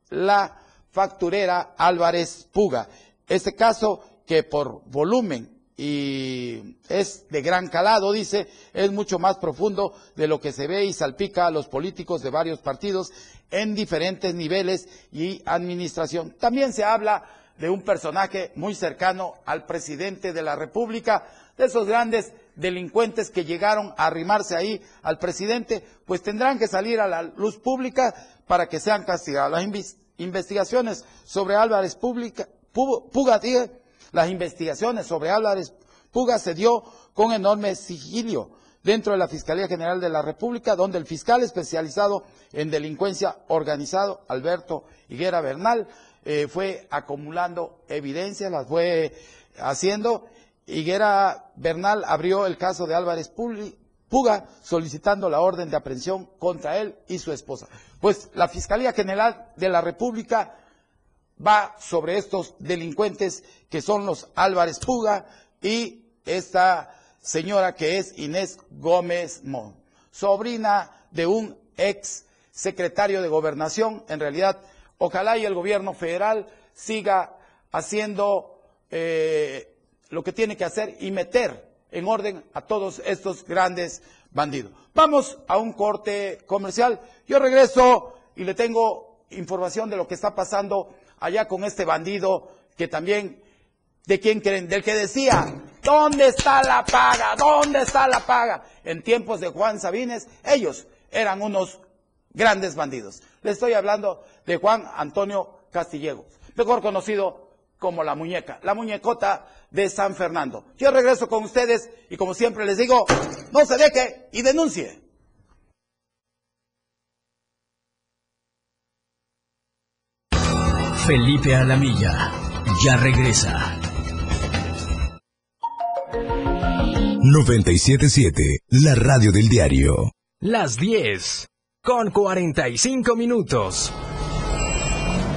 la facturera Álvarez Puga. Este caso que por volumen y es de gran calado, dice, es mucho más profundo de lo que se ve y salpica a los políticos de varios partidos en diferentes niveles y administración. También se habla de un personaje muy cercano al presidente de la República, de esos grandes delincuentes que llegaron a arrimarse ahí al presidente, pues tendrán que salir a la luz pública para que sean castigados. Las investigaciones sobre Álvarez Pública, Pu- Puga, las investigaciones sobre Álvarez Puga se dio con enorme sigilio dentro de la Fiscalía General de la República, donde el fiscal especializado en delincuencia organizado, Alberto Higuera Bernal, eh, fue acumulando evidencias, las fue haciendo. Higuera Bernal abrió el caso de Álvarez Puga solicitando la orden de aprehensión contra él y su esposa. Pues la Fiscalía General de la República va sobre estos delincuentes que son los Álvarez Puga y esta señora que es Inés Gómez Mon, sobrina de un ex secretario de gobernación. En realidad, ojalá y el gobierno federal siga haciendo eh, lo que tiene que hacer y meter en orden a todos estos grandes bandidos. Vamos a un corte comercial. Yo regreso y le tengo información de lo que está pasando allá con este bandido que también, ¿de quién creen? Del que decía, ¿dónde está la paga? ¿Dónde está la paga? En tiempos de Juan Sabines, ellos eran unos grandes bandidos. Le estoy hablando de Juan Antonio Castillegos, mejor conocido como la muñeca, la muñecota de San Fernando. Yo regreso con ustedes y como siempre les digo, no se deje y denuncie. Felipe Alamilla ya regresa. 977, la radio del diario. Las 10, con 45 minutos.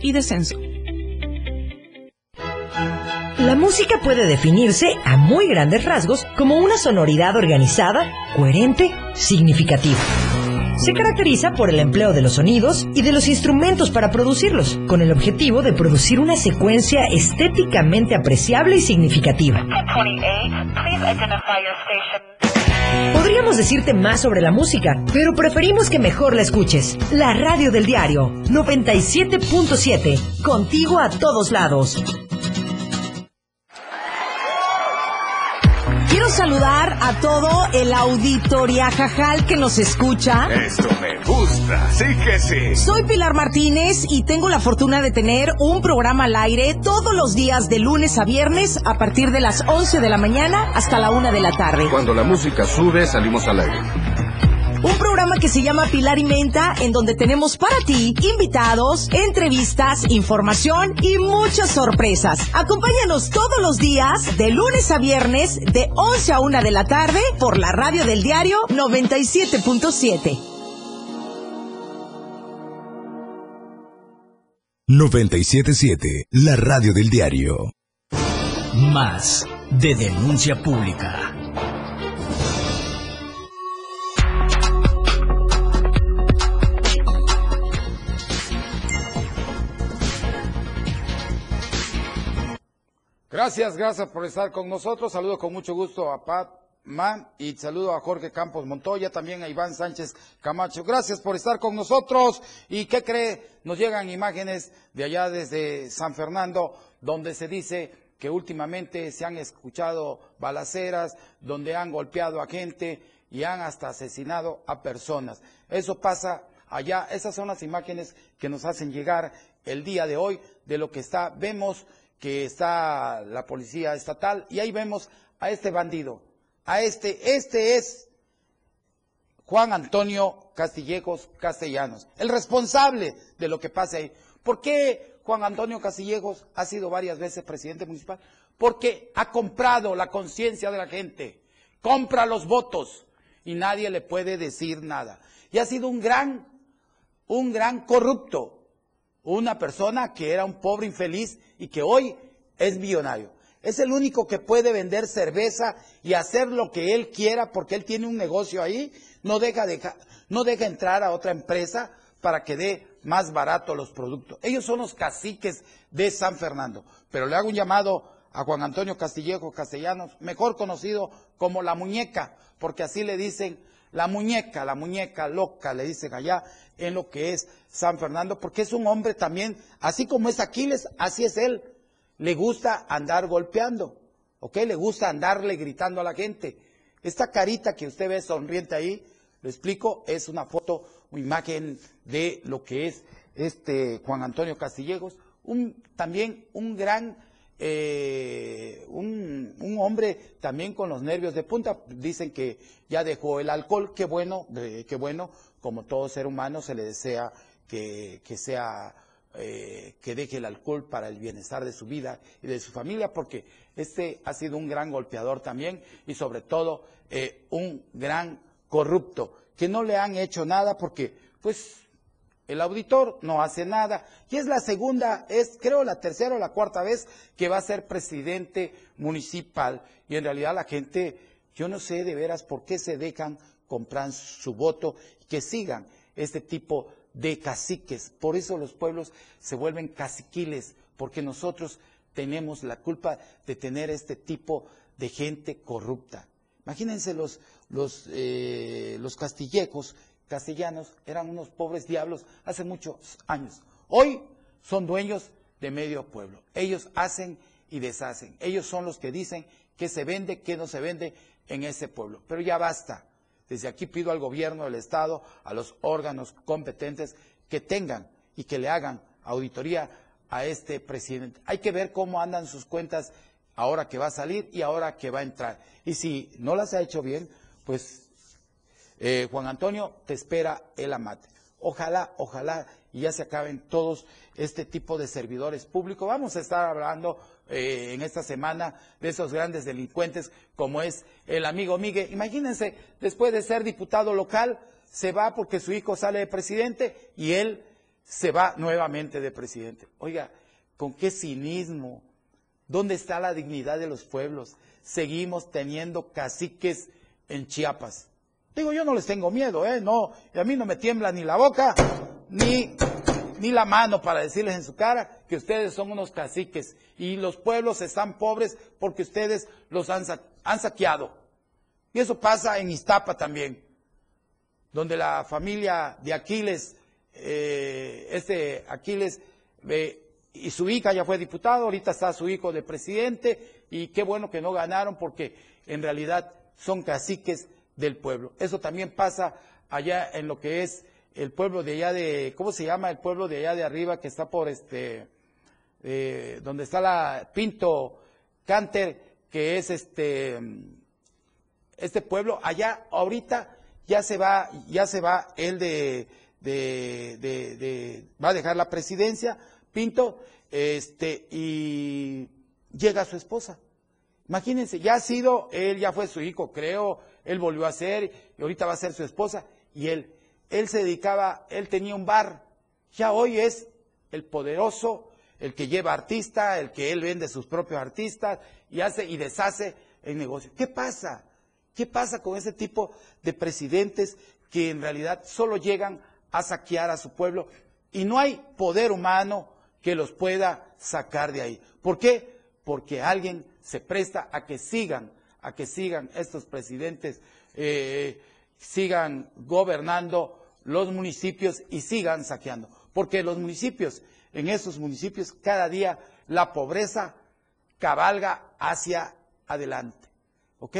y descenso. La música puede definirse a muy grandes rasgos como una sonoridad organizada, coherente, significativa. Se caracteriza por el empleo de los sonidos y de los instrumentos para producirlos, con el objetivo de producir una secuencia estéticamente apreciable y significativa. Podríamos decirte más sobre la música, pero preferimos que mejor la escuches. La radio del diario 97.7, contigo a todos lados. Saludar a todo el auditoria jajal que nos escucha. Esto me gusta, sí que sí. Soy Pilar Martínez y tengo la fortuna de tener un programa al aire todos los días de lunes a viernes a partir de las 11 de la mañana hasta la 1 de la tarde. Cuando la música sube, salimos al aire. Un programa que se llama Pilar y Menta, en donde tenemos para ti invitados, entrevistas, información y muchas sorpresas. Acompáñanos todos los días, de lunes a viernes, de 11 a 1 de la tarde, por la radio del diario 97.7. 977, la radio del diario. Más de denuncia pública. Gracias, gracias por estar con nosotros. Saludo con mucho gusto a Pat Man y saludo a Jorge Campos Montoya, también a Iván Sánchez Camacho. Gracias por estar con nosotros. ¿Y qué cree? Nos llegan imágenes de allá desde San Fernando, donde se dice que últimamente se han escuchado balaceras, donde han golpeado a gente y han hasta asesinado a personas. Eso pasa allá. Esas son las imágenes que nos hacen llegar el día de hoy de lo que está. Vemos que está la policía estatal y ahí vemos a este bandido, a este, este es Juan Antonio Castillejos Castellanos, el responsable de lo que pasa ahí. ¿Por qué Juan Antonio Castillejos ha sido varias veces presidente municipal? Porque ha comprado la conciencia de la gente, compra los votos y nadie le puede decir nada. Y ha sido un gran, un gran corrupto, una persona que era un pobre infeliz y que hoy es millonario. Es el único que puede vender cerveza y hacer lo que él quiera porque él tiene un negocio ahí. No deja, no deja entrar a otra empresa para que dé más barato los productos. Ellos son los caciques de San Fernando. Pero le hago un llamado a Juan Antonio Castillejo Castellanos, mejor conocido como la muñeca, porque así le dicen la muñeca, la muñeca loca, le dicen allá en lo que es San Fernando, porque es un hombre también, así como es Aquiles, así es él. Le gusta andar golpeando, ¿ok? Le gusta andarle gritando a la gente. Esta carita que usted ve sonriente ahí, lo explico, es una foto, una imagen de lo que es este Juan Antonio Castillejos, un, también un gran eh, un, un, hombre también con los nervios de punta. Dicen que ya dejó el alcohol, qué bueno, qué bueno, como todo ser humano se le desea que, que sea, eh, que deje el alcohol para el bienestar de su vida y de su familia, porque este ha sido un gran golpeador también y sobre todo eh, un gran corrupto, que no le han hecho nada porque pues el auditor no hace nada. Y es la segunda, es creo la tercera o la cuarta vez que va a ser presidente municipal. Y en realidad la gente, yo no sé de veras por qué se dejan comprar su voto y que sigan este tipo de caciques. Por eso los pueblos se vuelven caciquiles, porque nosotros tenemos la culpa de tener este tipo de gente corrupta. Imagínense los, los, eh, los castillejos castellanos eran unos pobres diablos hace muchos años. Hoy son dueños de medio pueblo. Ellos hacen y deshacen. Ellos son los que dicen qué se vende, qué no se vende en ese pueblo. Pero ya basta. Desde aquí pido al gobierno del Estado, a los órganos competentes, que tengan y que le hagan auditoría a este presidente. Hay que ver cómo andan sus cuentas ahora que va a salir y ahora que va a entrar. Y si no las ha hecho bien, pues eh, Juan Antonio te espera el amate. Ojalá, ojalá y ya se acaben todos este tipo de servidores públicos. Vamos a estar hablando eh, en esta semana de esos grandes delincuentes como es el amigo Miguel. Imagínense, después de ser diputado local, se va porque su hijo sale de presidente y él se va nuevamente de presidente. Oiga, con qué cinismo. ¿Dónde está la dignidad de los pueblos? Seguimos teniendo caciques en Chiapas. Digo, yo no les tengo miedo, ¿eh? No, y a mí no me tiembla ni la boca, ni, ni la mano para decirles en su cara que ustedes son unos caciques y los pueblos están pobres porque ustedes los han, han saqueado. Y eso pasa en Iztapa también, donde la familia de Aquiles, eh, este Aquiles eh, y su hija ya fue diputado, ahorita está su hijo de presidente y qué bueno que no ganaron porque en realidad son caciques del pueblo. Eso también pasa allá en lo que es el pueblo de allá de, ¿cómo se llama? El pueblo de allá de arriba que está por este, eh, donde está la Pinto Canter, que es este, este pueblo, allá ahorita ya se va, ya se va él de, de, de, va a dejar la presidencia, Pinto, este, y llega su esposa. Imagínense, ya ha sido, él ya fue su hijo, creo, él volvió a ser, y ahorita va a ser su esposa, y él, él se dedicaba, él tenía un bar, ya hoy es el poderoso, el que lleva artista, el que él vende sus propios artistas, y hace y deshace el negocio. ¿Qué pasa? ¿Qué pasa con ese tipo de presidentes que en realidad solo llegan a saquear a su pueblo y no hay poder humano que los pueda sacar de ahí? ¿Por qué? Porque alguien se presta a que sigan a que sigan estos presidentes, eh, sigan gobernando los municipios y sigan saqueando. Porque los municipios, en esos municipios, cada día la pobreza cabalga hacia adelante. ¿Ok?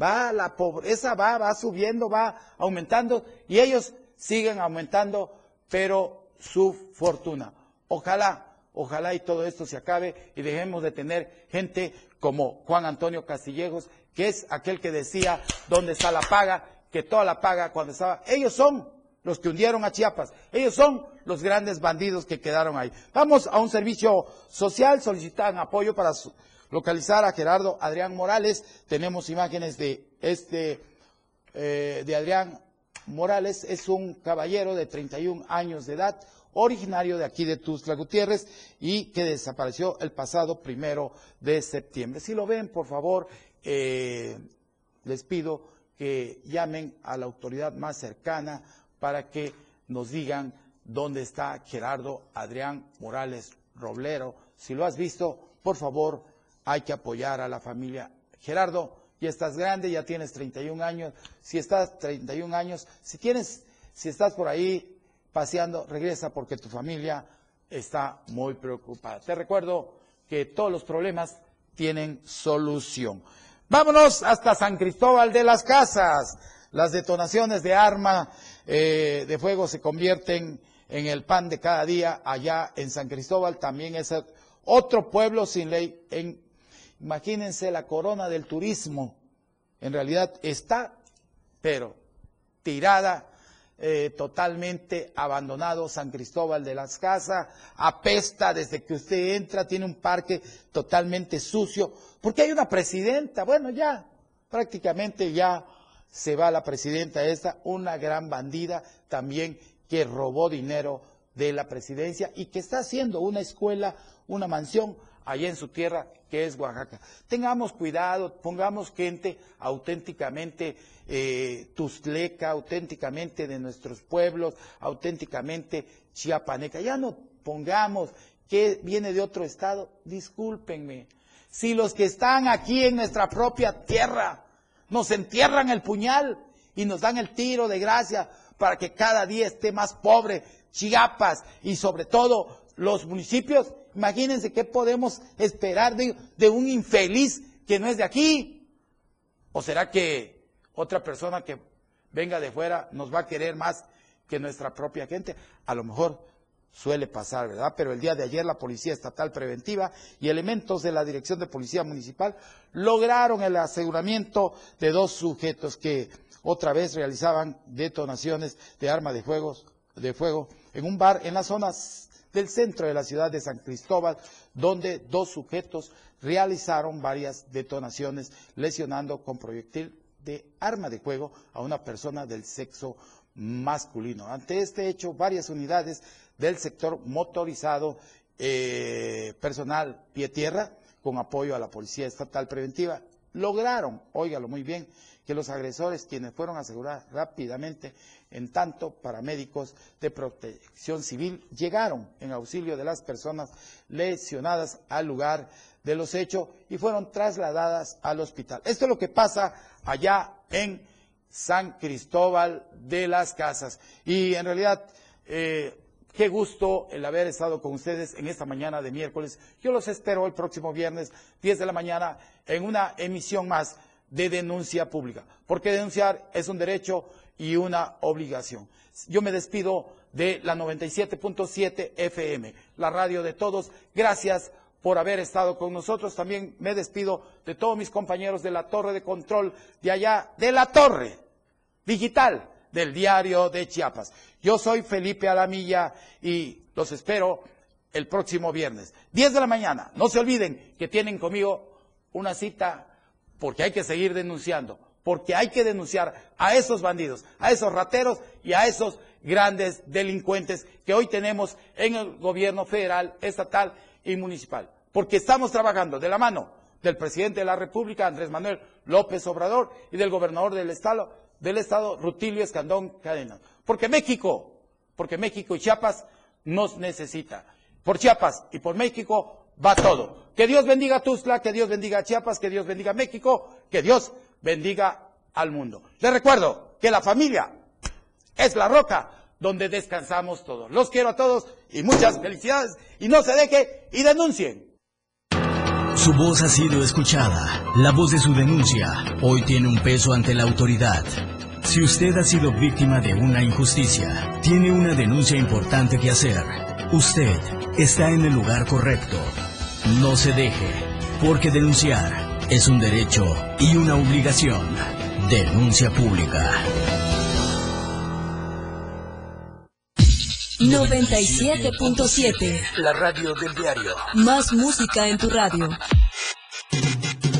Va la pobreza, va, va subiendo, va aumentando y ellos siguen aumentando, pero su fortuna. Ojalá Ojalá y todo esto se acabe y dejemos de tener gente como Juan Antonio Castillejos, que es aquel que decía dónde está la paga, que toda la paga cuando estaba. Ellos son los que hundieron a Chiapas. Ellos son los grandes bandidos que quedaron ahí. Vamos a un servicio social, solicitan apoyo para localizar a Gerardo Adrián Morales. Tenemos imágenes de este, eh, de Adrián Morales. Es un caballero de 31 años de edad, originario de aquí de Tuzla Gutiérrez y que desapareció el pasado primero de septiembre. Si lo ven, por favor, eh, les pido que llamen a la autoridad más cercana para que nos digan dónde está Gerardo Adrián Morales Roblero. Si lo has visto, por favor, hay que apoyar a la familia. Gerardo, ya estás grande, ya tienes 31 años. Si estás 31 años, si tienes, si estás por ahí paseando, regresa porque tu familia está muy preocupada. Te recuerdo que todos los problemas tienen solución. Vámonos hasta San Cristóbal de las Casas. Las detonaciones de arma eh, de fuego se convierten en el pan de cada día allá en San Cristóbal. También es otro pueblo sin ley. En, imagínense la corona del turismo. En realidad está, pero tirada eh, totalmente abandonado San Cristóbal de las Casas, apesta desde que usted entra, tiene un parque totalmente sucio, porque hay una presidenta, bueno ya, prácticamente ya se va la presidenta esta, una gran bandida también que robó dinero de la presidencia y que está haciendo una escuela, una mansión allá en su tierra, que es Oaxaca. Tengamos cuidado, pongamos gente auténticamente eh, tuzleca, auténticamente de nuestros pueblos, auténticamente chiapaneca. Ya no pongamos que viene de otro estado, discúlpenme. Si los que están aquí en nuestra propia tierra nos entierran el puñal y nos dan el tiro de gracia para que cada día esté más pobre Chiapas y sobre todo los municipios, imagínense qué podemos esperar de, un infeliz que no es de aquí. ¿O será que otra persona que venga de fuera nos va a querer más que nuestra propia gente? A lo mejor suele pasar, ¿verdad? Pero el día de ayer la Policía Estatal Preventiva y elementos de la Dirección de Policía Municipal lograron el aseguramiento de dos sujetos que otra vez realizaban detonaciones de arma de, de fuego en un bar en las zonas del centro de la ciudad de San Cristóbal, donde dos sujetos realizaron varias detonaciones lesionando con proyectil de arma de fuego a una persona del sexo masculino. Ante este hecho, varias unidades del sector motorizado, eh, personal pie tierra, con apoyo a la Policía Estatal Preventiva, lograron, óigalo muy bien, que los agresores, quienes fueron asegurados rápidamente, en tanto paramédicos de protección civil, llegaron en auxilio de las personas lesionadas al lugar de los hechos y fueron trasladadas al hospital. Esto es lo que pasa allá en San Cristóbal de las Casas. Y en realidad, eh, qué gusto el haber estado con ustedes en esta mañana de miércoles. Yo los espero el próximo viernes, 10 de la mañana, en una emisión más de denuncia pública, porque denunciar es un derecho y una obligación. Yo me despido de la 97.7 FM, la radio de todos. Gracias por haber estado con nosotros. También me despido de todos mis compañeros de la torre de control de allá, de la torre digital del diario de Chiapas. Yo soy Felipe Alamilla y los espero el próximo viernes, 10 de la mañana. No se olviden que tienen conmigo una cita porque hay que seguir denunciando, porque hay que denunciar a esos bandidos, a esos rateros y a esos grandes delincuentes que hoy tenemos en el gobierno federal, estatal y municipal. Porque estamos trabajando de la mano del presidente de la República, Andrés Manuel López Obrador, y del gobernador del Estado, del Estado, Rutilio Escandón Cadena. Porque México, porque México y Chiapas nos necesita. Por Chiapas y por México va todo. Que Dios bendiga Tuzla, que Dios bendiga Chiapas, que Dios bendiga México, que Dios bendiga al mundo. Les recuerdo que la familia es la roca donde descansamos todos. Los quiero a todos y muchas felicidades. Y no se deje y denuncien. Su voz ha sido escuchada. La voz de su denuncia hoy tiene un peso ante la autoridad. Si usted ha sido víctima de una injusticia, tiene una denuncia importante que hacer. Usted está en el lugar correcto. No se deje, porque denunciar es un derecho y una obligación. Denuncia pública. 97.7 La radio del diario. Más música en tu radio.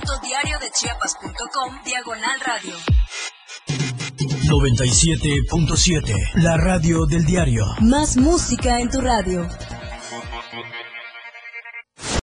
www.diariodechiapas.com Diagonal Radio. 97.7. La radio del diario. Más música en tu radio.